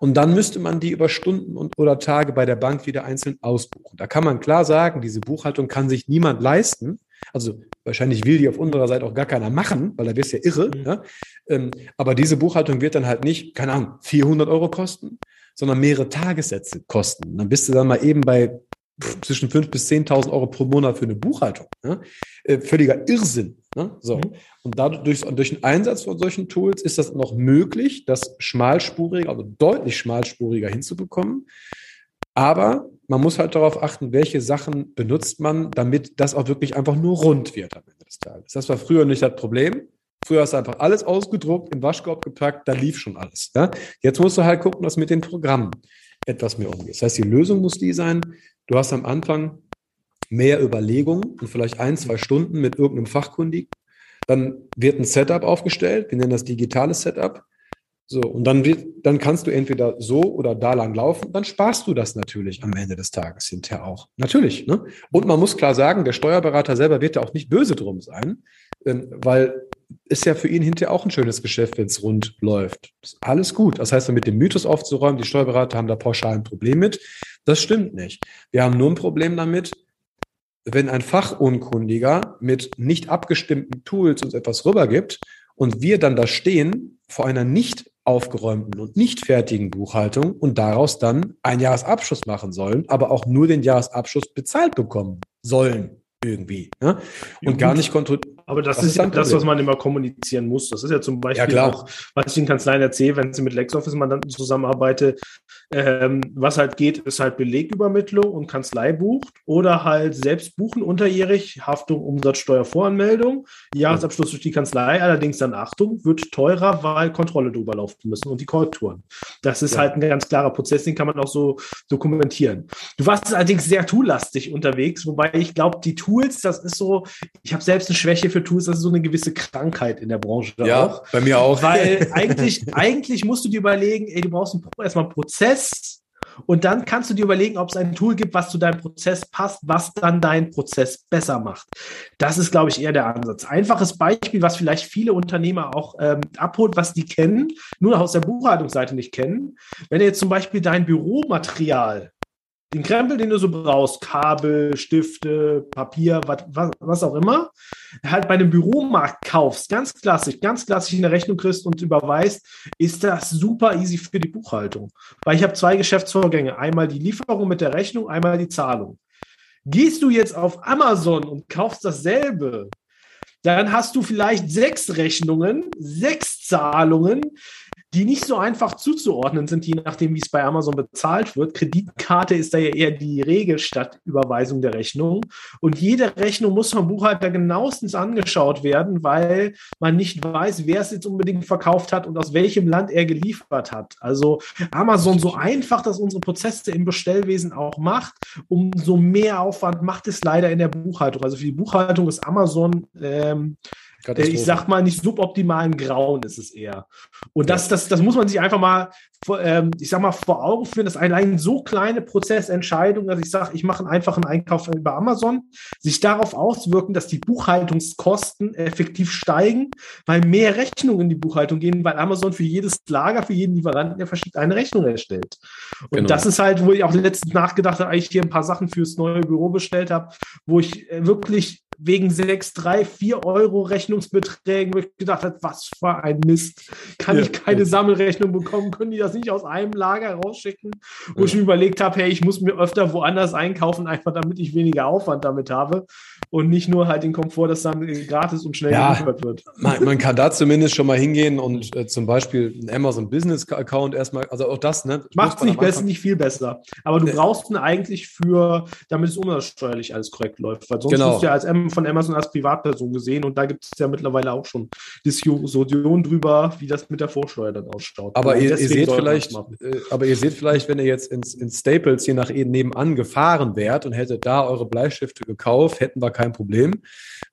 Und dann müsste man die über Stunden und oder Tage bei der Bank wieder einzeln ausbuchen. Da kann man klar sagen, diese Buchhaltung kann sich niemand leisten. Also wahrscheinlich will die auf unserer Seite auch gar keiner machen, weil da wirst ja irre. Mhm. Ja? Ähm, aber diese Buchhaltung wird dann halt nicht, keine Ahnung, 400 Euro kosten, sondern mehrere Tagessätze kosten. Dann bist du dann mal eben bei pff, zwischen 5.000 bis 10.000 Euro pro Monat für eine Buchhaltung. Ja? Äh, völliger Irrsinn. Ne? So. Mhm. Und dadurch, durch den Einsatz von solchen Tools ist das noch möglich, das schmalspuriger, also deutlich schmalspuriger hinzubekommen. Aber man muss halt darauf achten, welche Sachen benutzt man, damit das auch wirklich einfach nur rund wird am Ende des Tages. Das war früher nicht das Problem. Früher hast du einfach alles ausgedruckt, im Waschkorb gepackt, da lief schon alles. Ja? Jetzt musst du halt gucken, dass mit den Programmen etwas mehr umgeht. Das heißt, die Lösung muss die sein, du hast am Anfang mehr Überlegungen und vielleicht ein, zwei Stunden mit irgendeinem Fachkundigen. Dann wird ein Setup aufgestellt, wir nennen das digitales Setup. So, und dann, wird, dann kannst du entweder so oder da lang laufen, dann sparst du das natürlich am Ende des Tages hinterher auch. Natürlich. Ne? Und man muss klar sagen, der Steuerberater selber wird da auch nicht böse drum sein, ähm, weil ist ja für ihn hinterher auch ein schönes Geschäft, wenn es rund läuft. Ist alles gut. Das heißt, mit dem Mythos aufzuräumen, die Steuerberater haben da pauschal ein Problem mit, das stimmt nicht. Wir haben nur ein Problem damit, wenn ein Fachunkundiger mit nicht abgestimmten Tools uns etwas rübergibt und wir dann da stehen vor einer nicht aufgeräumten und nicht fertigen Buchhaltung und daraus dann einen Jahresabschluss machen sollen, aber auch nur den Jahresabschluss bezahlt bekommen sollen irgendwie. Ne? Und ja, gar nicht kontrollieren. Aber das, das ist, ja das, was man immer kommunizieren muss. Das ist ja zum Beispiel ja, auch, was ich in Kanzleien erzähle, wenn sie mit LexOffice-Mandanten zusammenarbeite, ähm, was halt geht, ist halt Belegübermittlung und Kanzlei bucht oder halt selbst buchen unterjährig, Haftung, Umsatzsteuervoranmeldung, Jahresabschluss durch die Kanzlei, allerdings dann Achtung, wird teurer, weil Kontrolle drüber laufen müssen und die Korrekturen. Das ist ja. halt ein ganz klarer Prozess, den kann man auch so dokumentieren. Du warst allerdings sehr toollastig unterwegs, wobei ich glaube, die Tools, das ist so, ich habe selbst eine Schwäche für Tools, das ist so eine gewisse Krankheit in der Branche. Ja, auch. bei mir auch. Weil eigentlich, eigentlich musst du dir überlegen, ey, du brauchst erstmal einen Prozess und dann kannst du dir überlegen, ob es ein Tool gibt, was zu deinem Prozess passt, was dann deinen Prozess besser macht. Das ist, glaube ich, eher der Ansatz. Einfaches Beispiel, was vielleicht viele Unternehmer auch ähm, abholt, was die kennen, nur aus der Buchhaltungsseite nicht kennen. Wenn du jetzt zum Beispiel dein Büromaterial den Krempel, den du so brauchst, Kabel, Stifte, Papier, was, was, was auch immer, halt bei einem Büromarkt kaufst, ganz klassisch, ganz klassisch in der Rechnung kriegst und überweist, ist das super easy für die Buchhaltung. Weil ich habe zwei Geschäftsvorgänge. Einmal die Lieferung mit der Rechnung, einmal die Zahlung. Gehst du jetzt auf Amazon und kaufst dasselbe, dann hast du vielleicht sechs Rechnungen, sechs Zahlungen, die nicht so einfach zuzuordnen sind, je nachdem, wie es bei Amazon bezahlt wird. Kreditkarte ist da ja eher die Regel statt Überweisung der Rechnung. Und jede Rechnung muss vom Buchhalter genauestens angeschaut werden, weil man nicht weiß, wer es jetzt unbedingt verkauft hat und aus welchem Land er geliefert hat. Also Amazon so einfach, dass unsere Prozesse im Bestellwesen auch macht, umso mehr Aufwand macht es leider in der Buchhaltung. Also für die Buchhaltung ist Amazon ähm, ich sag mal, nicht suboptimalen Grauen ist es eher. Und das, das, das muss man sich einfach mal, ähm, ich sag mal, vor Augen führen, dass allein so kleine Prozessentscheidungen, dass ich sage, ich mache einen einfachen Einkauf über Amazon, sich darauf auswirken, dass die Buchhaltungskosten effektiv steigen, weil mehr Rechnungen in die Buchhaltung gehen, weil Amazon für jedes Lager, für jeden Lieferanten, der verschickt, eine Rechnung erstellt. Und genau. das ist halt, wo ich auch letztens nachgedacht habe, als ich hier ein paar Sachen fürs neue Büro bestellt habe, wo ich äh, wirklich wegen sechs, drei, vier Euro Rechnungsbeträgen, wo ich gedacht habe, was für ein Mist. Kann ja, ich keine ja. Sammelrechnung bekommen? Können die das nicht aus einem Lager rausschicken? Wo ja. ich mir überlegt habe, hey, ich muss mir öfter woanders einkaufen, einfach damit ich weniger Aufwand damit habe und nicht nur halt den Komfort, dass dann gratis und schnell ja, geliefert wird. Man, man, kann da zumindest schon mal hingehen und äh, zum Beispiel einen Amazon Business Account erstmal, also auch das, ne? Macht es nicht besser, nicht viel besser. Aber du äh, brauchst ihn eigentlich für, damit es umsatzsteuerlich alles korrekt läuft. Weil sonst genau. musst du ja als von Amazon als Privatperson gesehen und da gibt es ja mittlerweile auch schon Diskussionen drüber, wie das mit der Vorsteuer dann ausschaut. Aber ihr, ihr seht vielleicht, äh, aber ihr seht vielleicht, wenn ihr jetzt ins, ins Staples hier nach nebenan gefahren wärt und hättet da eure Bleistifte gekauft, hätten wir kein Problem.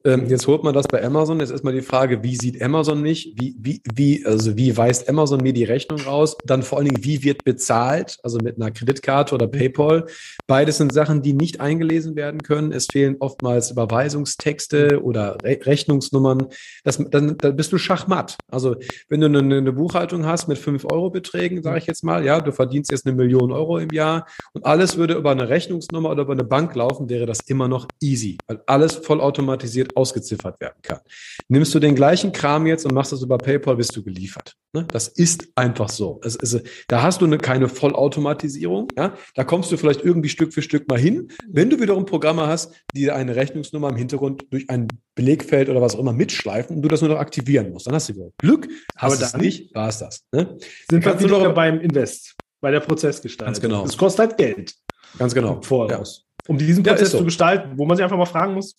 Ähm, jetzt holt man das bei Amazon. Jetzt ist mal die Frage, wie sieht Amazon mich? Wie, wie, wie, also wie weist Amazon mir die Rechnung raus? Dann vor allen Dingen, wie wird bezahlt? Also mit einer Kreditkarte oder PayPal. Beides sind Sachen, die nicht eingelesen werden können. Es fehlen oftmals Überweisungstexte oder Re Rechnungsnummern. Das, dann, dann bist du schachmatt. Also wenn du eine, eine Buchhaltung hast mit 5-Euro-Beträgen, sage ich jetzt mal, ja, du verdienst jetzt eine Million Euro im Jahr und alles würde über eine Rechnungsnummer oder über eine Bank laufen, wäre das immer noch easy, weil alles vollautomatisiert ausgeziffert werden kann. Nimmst du den gleichen Kram jetzt und machst das über PayPal, bist du geliefert. Ne? Das ist einfach so. Es ist, da hast du eine, keine Vollautomatisierung. Ja? Da kommst du vielleicht irgendwie Stück für Stück mal hin. Wenn du wiederum Programme hast, die eine Rechnungsnummer im Hintergrund durch ein Belegfeld oder was auch immer mitschleifen und du das nur noch aktivieren musst, dann hast du Glück. Hast Aber dann nicht, war es das. Ne? Sind wir wieder beim Invest, bei der Prozessgestaltung. Ganz genau. Es kostet halt Geld. Ganz genau. Voraus. Um diesen Prozess ja, so. zu gestalten, wo man sich einfach mal fragen muss,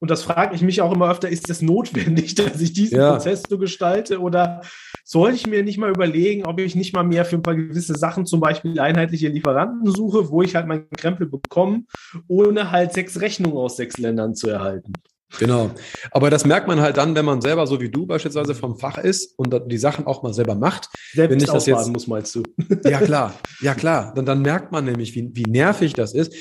und das frage ich mich auch immer öfter, ist es notwendig, dass ich diesen ja. Prozess so gestalte oder soll ich mir nicht mal überlegen, ob ich nicht mal mehr für ein paar gewisse Sachen, zum Beispiel einheitliche Lieferanten suche, wo ich halt meinen Krempel bekomme, ohne halt sechs Rechnungen aus sechs Ländern zu erhalten. Genau. Aber das merkt man halt dann, wenn man selber so wie du beispielsweise vom Fach ist und die Sachen auch mal selber macht. Selbst wenn ich das jetzt muss, meinst du? Ja, klar. Ja, klar. Dann, dann merkt man nämlich, wie, wie nervig das ist.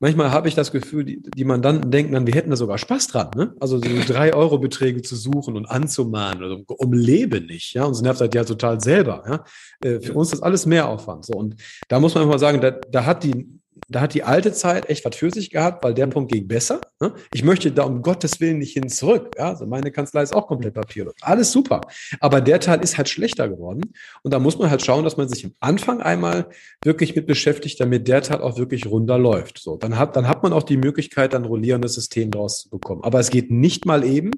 Manchmal habe ich das Gefühl, die, die Mandanten denken dann, wir hätten da sogar Spaß dran, ne? Also so drei Euro Beträge zu suchen und anzumahnen oder um Leben nicht, ja? Und es nervt halt ja total selber, ja? Äh, für uns ist alles mehr Aufwand, so. Und da muss man einfach sagen, da, da hat die da hat die alte Zeit echt was für sich gehabt, weil der mhm. Punkt ging besser. Ne? Ich möchte da um Gottes Willen nicht hin zurück. Ja? Also meine Kanzlei ist auch komplett papierlos. Alles super. Aber der Teil ist halt schlechter geworden. Und da muss man halt schauen, dass man sich am Anfang einmal wirklich mit beschäftigt, damit der Teil auch wirklich runter läuft. So, dann hat, dann hat man auch die Möglichkeit, ein rollierendes System daraus zu bekommen. Aber es geht nicht mal eben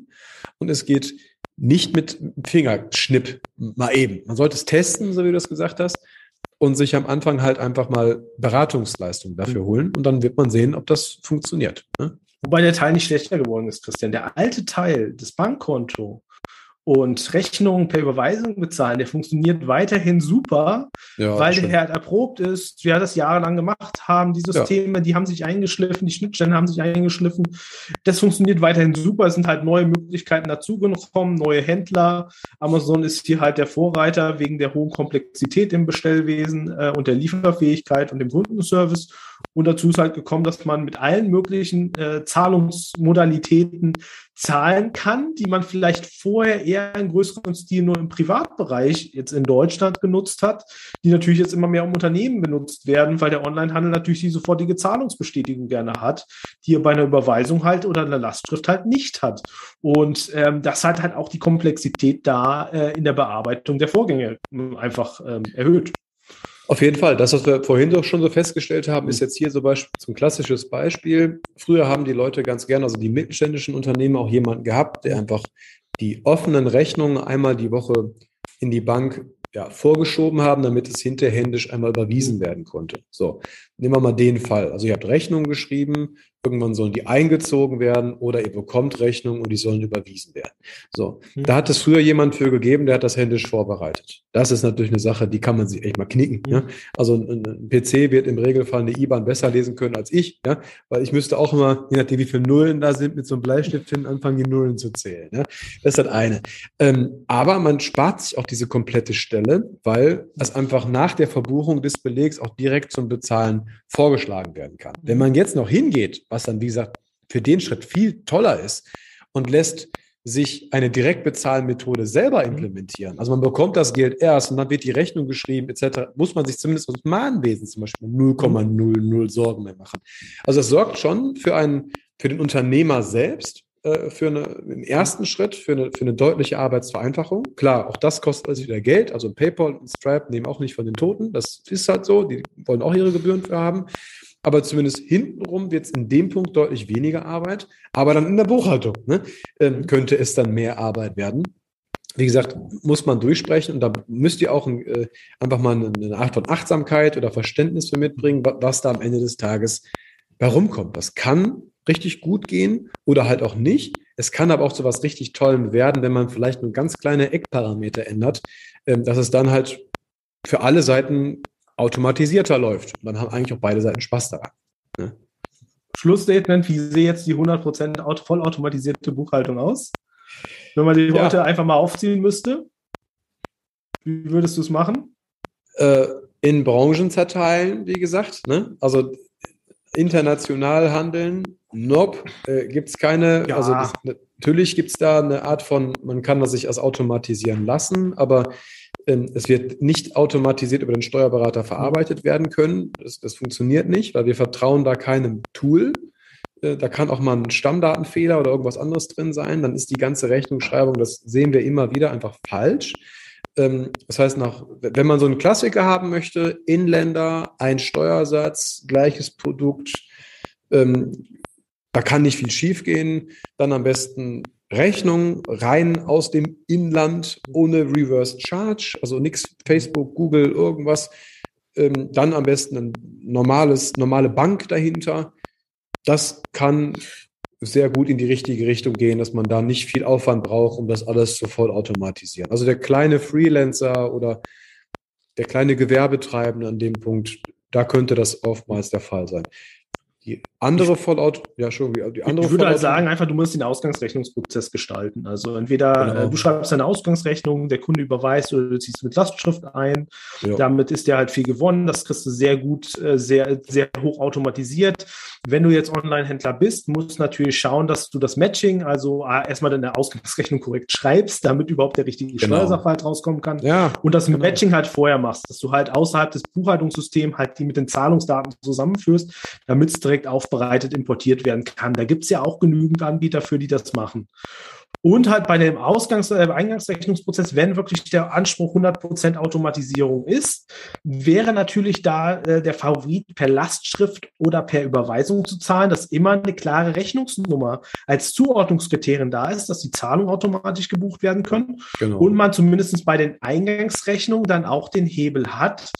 und es geht nicht mit Fingerschnipp mal eben. Man sollte es testen, so wie du das gesagt hast und sich am Anfang halt einfach mal Beratungsleistung dafür mhm. holen und dann wird man sehen, ob das funktioniert. Ne? Wobei der Teil nicht schlechter geworden ist, Christian. Der alte Teil, das Bankkonto, und Rechnungen per Überweisung bezahlen, der funktioniert weiterhin super, ja, weil der halt erprobt ist. Wir das jahrelang gemacht haben, die Systeme, ja. die haben sich eingeschliffen, die Schnittstellen haben sich eingeschliffen. Das funktioniert weiterhin super. Es sind halt neue Möglichkeiten dazugekommen, neue Händler. Amazon ist hier halt der Vorreiter wegen der hohen Komplexität im Bestellwesen äh, und der Lieferfähigkeit und dem Kundenservice. Und dazu ist halt gekommen, dass man mit allen möglichen äh, Zahlungsmodalitäten zahlen kann, die man vielleicht vorher eher in größeren Stil nur im Privatbereich jetzt in Deutschland genutzt hat, die natürlich jetzt immer mehr um Unternehmen benutzt werden, weil der Onlinehandel natürlich die sofortige Zahlungsbestätigung gerne hat, die er bei einer Überweisung halt oder einer Lastschrift halt nicht hat. Und ähm, das hat halt auch die Komplexität da äh, in der Bearbeitung der Vorgänge ähm, einfach ähm, erhöht. Auf jeden Fall. Das, was wir vorhin doch schon so festgestellt haben, ist jetzt hier so Beispiel, zum klassisches Beispiel. Früher haben die Leute ganz gerne, also die mittelständischen Unternehmen, auch jemanden gehabt, der einfach die offenen Rechnungen einmal die Woche in die Bank ja, vorgeschoben haben, damit es hinterhändisch einmal überwiesen werden konnte. So, nehmen wir mal den Fall. Also ihr habt Rechnungen geschrieben, Irgendwann sollen die eingezogen werden oder ihr bekommt Rechnungen und die sollen überwiesen werden. So, mhm. da hat es früher jemand für gegeben, der hat das händisch vorbereitet. Das ist natürlich eine Sache, die kann man sich echt mal knicken. Mhm. Ja? Also ein, ein, PC wird im Regelfall eine IBAN besser lesen können als ich, ja? weil ich müsste auch immer, je nachdem wie viele Nullen da sind, mit so einem Bleistift hin anfangen, die Nullen zu zählen. Ja? Das ist das eine. Ähm, aber man spart sich auch diese komplette Stelle, weil es einfach nach der Verbuchung des Belegs auch direkt zum Bezahlen vorgeschlagen werden kann. Wenn man jetzt noch hingeht, was dann, wie gesagt, für den Schritt viel toller ist und lässt sich eine Direktbezahlmethode selber implementieren. Also man bekommt das Geld erst und dann wird die Rechnung geschrieben etc. Muss man sich zumindest aus dem Mahnwesen zum Beispiel 0,00 Sorgen mehr machen. Also es sorgt schon für einen, für den Unternehmer selbst äh, für eine, im ersten Schritt für eine, für eine deutliche Arbeitsvereinfachung. Klar, auch das kostet also wieder Geld. Also PayPal und Stripe nehmen auch nicht von den Toten. Das ist halt so. Die wollen auch ihre Gebühren für haben. Aber zumindest hintenrum wird es in dem Punkt deutlich weniger Arbeit. Aber dann in der Buchhaltung ne, äh, könnte es dann mehr Arbeit werden. Wie gesagt, muss man durchsprechen und da müsst ihr auch äh, einfach mal eine, Art von Achtsamkeit oder Verständnis für mitbringen, was da am Ende des Tages herumkommt. Das kann richtig gut gehen oder halt auch nicht. Es kann aber auch zu was richtig Tollem werden, wenn man vielleicht nur ganz kleine Eckparameter ändert, ähm, dass es dann halt für alle Seiten automatisierter läuft. Und dann haben eigentlich auch beide Seiten Spaß daran. Ne? Schlussstatement, wie sehe jetzt die 100% vollautomatisierte Buchhaltung aus? Wenn man die ja. heute einfach mal aufziehen müsste, wie würdest du es machen? Äh, in Branchen zerteilen, wie gesagt. Ne? Also international handeln, nope, äh, gibt es keine, ja. also das, natürlich gibt es da eine Art von, man kann das sich als automatisieren lassen, aber es wird nicht automatisiert über den Steuerberater verarbeitet werden können. Das, das funktioniert nicht, weil wir vertrauen da keinem Tool. Äh, da kann auch mal ein Stammdatenfehler oder irgendwas anderes drin sein. Dann ist die ganze Rechnungsschreibung, das sehen wir immer wieder, einfach falsch. Ähm, das heißt, nach, wenn man so einen Klassiker haben möchte, Inländer, ein Steuersatz, gleiches Produkt, ähm, da kann nicht viel schiefgehen. Dann am besten Rechnung rein aus dem Inland ohne Reverse Charge, also nichts Facebook, Google, irgendwas. Ähm, dann am besten ein normales, normale Bank dahinter. Das kann sehr gut in die richtige Richtung gehen, dass man da nicht viel Aufwand braucht, um das alles zu vollautomatisieren. Also der kleine Freelancer oder der kleine Gewerbetreibende an dem Punkt, da könnte das oftmals der Fall sein. Die andere Vollaut, ja schon, die andere Ich würde halt sagen, einfach, du musst den Ausgangsrechnungsprozess gestalten. Also entweder genau. äh, du schreibst eine Ausgangsrechnung, der Kunde überweist oder du ziehst mit Lastschrift ein. Ja. Damit ist dir halt viel gewonnen. Das kriegst du sehr gut, äh, sehr, sehr hoch automatisiert. Wenn du jetzt Online-Händler bist, musst du natürlich schauen, dass du das Matching, also äh, erstmal deine Ausgangsrechnung korrekt schreibst, damit überhaupt der richtige genau. Steuersachverhalt rauskommen kann. Ja, und das genau. Matching halt vorher machst, dass du halt außerhalb des Buchhaltungssystems halt die mit den Zahlungsdaten zusammenführst, damit es direkt aufbereitet importiert werden kann. Da gibt es ja auch genügend Anbieter für, die das machen. Und halt bei dem Ausgangs-, äh, Eingangsrechnungsprozess, wenn wirklich der Anspruch 100% Automatisierung ist, wäre natürlich da äh, der Favorit per Lastschrift oder per Überweisung zu zahlen, dass immer eine klare Rechnungsnummer als Zuordnungskriterium da ist, dass die Zahlungen automatisch gebucht werden können genau. und man zumindest bei den Eingangsrechnungen dann auch den Hebel hat,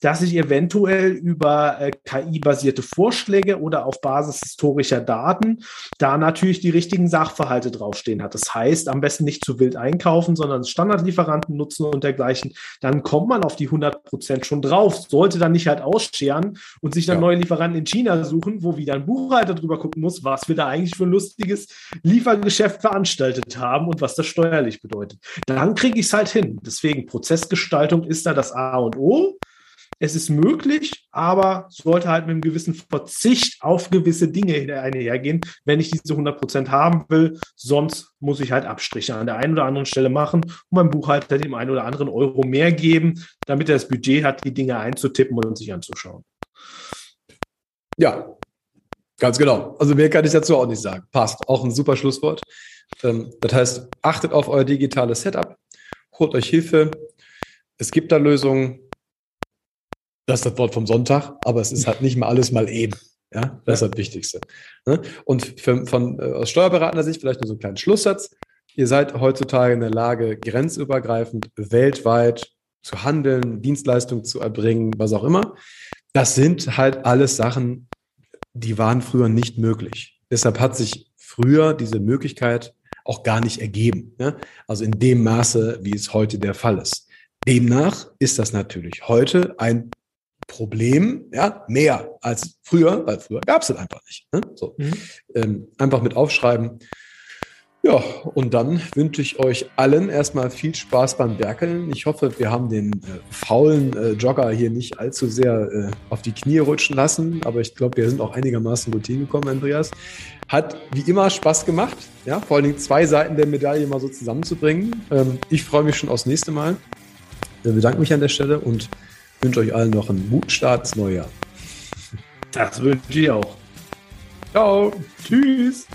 dass ich eventuell über äh, KI-basierte Vorschläge oder auf Basis historischer Daten da natürlich die richtigen Sachverhalte draufstehen hat. Das heißt, am besten nicht zu wild einkaufen, sondern Standardlieferanten nutzen und dergleichen. Dann kommt man auf die 100 Prozent schon drauf. Sollte dann nicht halt ausscheren und sich dann ja. neue Lieferanten in China suchen, wo wieder ein Buchhalter drüber gucken muss, was wir da eigentlich für ein lustiges Liefergeschäft veranstaltet haben und was das steuerlich bedeutet. Dann kriege ich es halt hin. Deswegen Prozessgestaltung ist da das A und O. Es ist möglich, aber sollte halt mit einem gewissen Verzicht auf gewisse Dinge einhergehen, wenn ich diese 100% haben will. Sonst muss ich halt Abstriche an der einen oder anderen Stelle machen und meinem Buchhalter dem einen oder anderen Euro mehr geben, damit er das Budget hat, die Dinge einzutippen und sich anzuschauen. Ja, ganz genau. Also mehr kann ich dazu auch nicht sagen. Passt. Auch ein super Schlusswort. Ähm, das heißt, achtet auf euer digitales Setup, holt euch Hilfe. Es gibt da Lösungen das ist das Wort vom Sonntag, aber es ist halt nicht mal alles mal eben. Ja, das ist das Wichtigste. Ne? Und für, von, äh, aus steuerberatender Sicht vielleicht nur so einen kleinen Schlusssatz. Ihr seid heutzutage in der Lage, grenzübergreifend weltweit zu handeln, Dienstleistungen zu erbringen, was auch immer. Das sind halt alles Sachen, die waren früher nicht möglich. Deshalb hat sich früher diese Möglichkeit auch gar nicht ergeben. Ja? Also in dem Maße, wie es heute der Fall ist. Demnach ist das natürlich heute ein Problem, ja, mehr als früher, weil früher gab es das einfach nicht. Ne? So. Mhm. Ähm, einfach mit aufschreiben. Ja, und dann wünsche ich euch allen erstmal viel Spaß beim Werkeln. Ich hoffe, wir haben den äh, faulen äh, Jogger hier nicht allzu sehr äh, auf die Knie rutschen lassen, aber ich glaube, wir sind auch einigermaßen gut hingekommen, Andreas. Hat wie immer Spaß gemacht, ja, vor allen Dingen zwei Seiten der Medaille mal so zusammenzubringen. Ähm, ich freue mich schon aufs nächste Mal. Ich bedanke mich an der Stelle und wünsche euch allen noch einen guten Start ins neue Jahr. Das wünsche ich auch. Ciao. Tschüss.